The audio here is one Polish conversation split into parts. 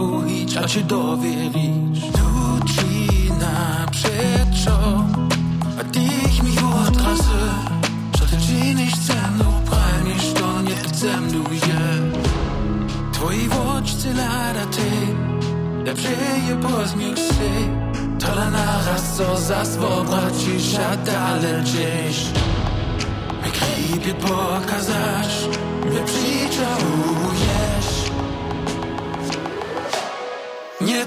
iść, a ti doveriť. Tuči naprzeczo, a dich mi odrazy, że ty czynisz ze mną, prajmisz to nie chcę duje. Twoi oczce lada ty, lepsze je pozmiech się, tola naraz co za swobracisz, a dalej gdzieś. Mi kripie pokazać, mnie przyczałujesz.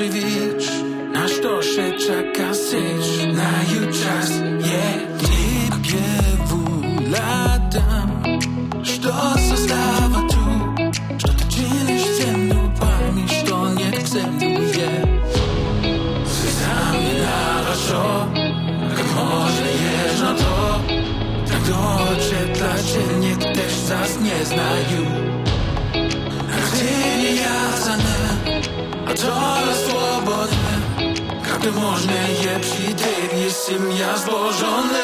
dożywić Na što się czeka syć Na jutrzas je Tybie wuladam Što zostawa tu. Što ty czynisz ze mną Pamięć to nie chcę je Sami naraszo Jak może jeż na to. Tak docie dla ciebie też zas nie znają A nie jazane A to swobodne Każdy można je przy tym jestem ja zbożony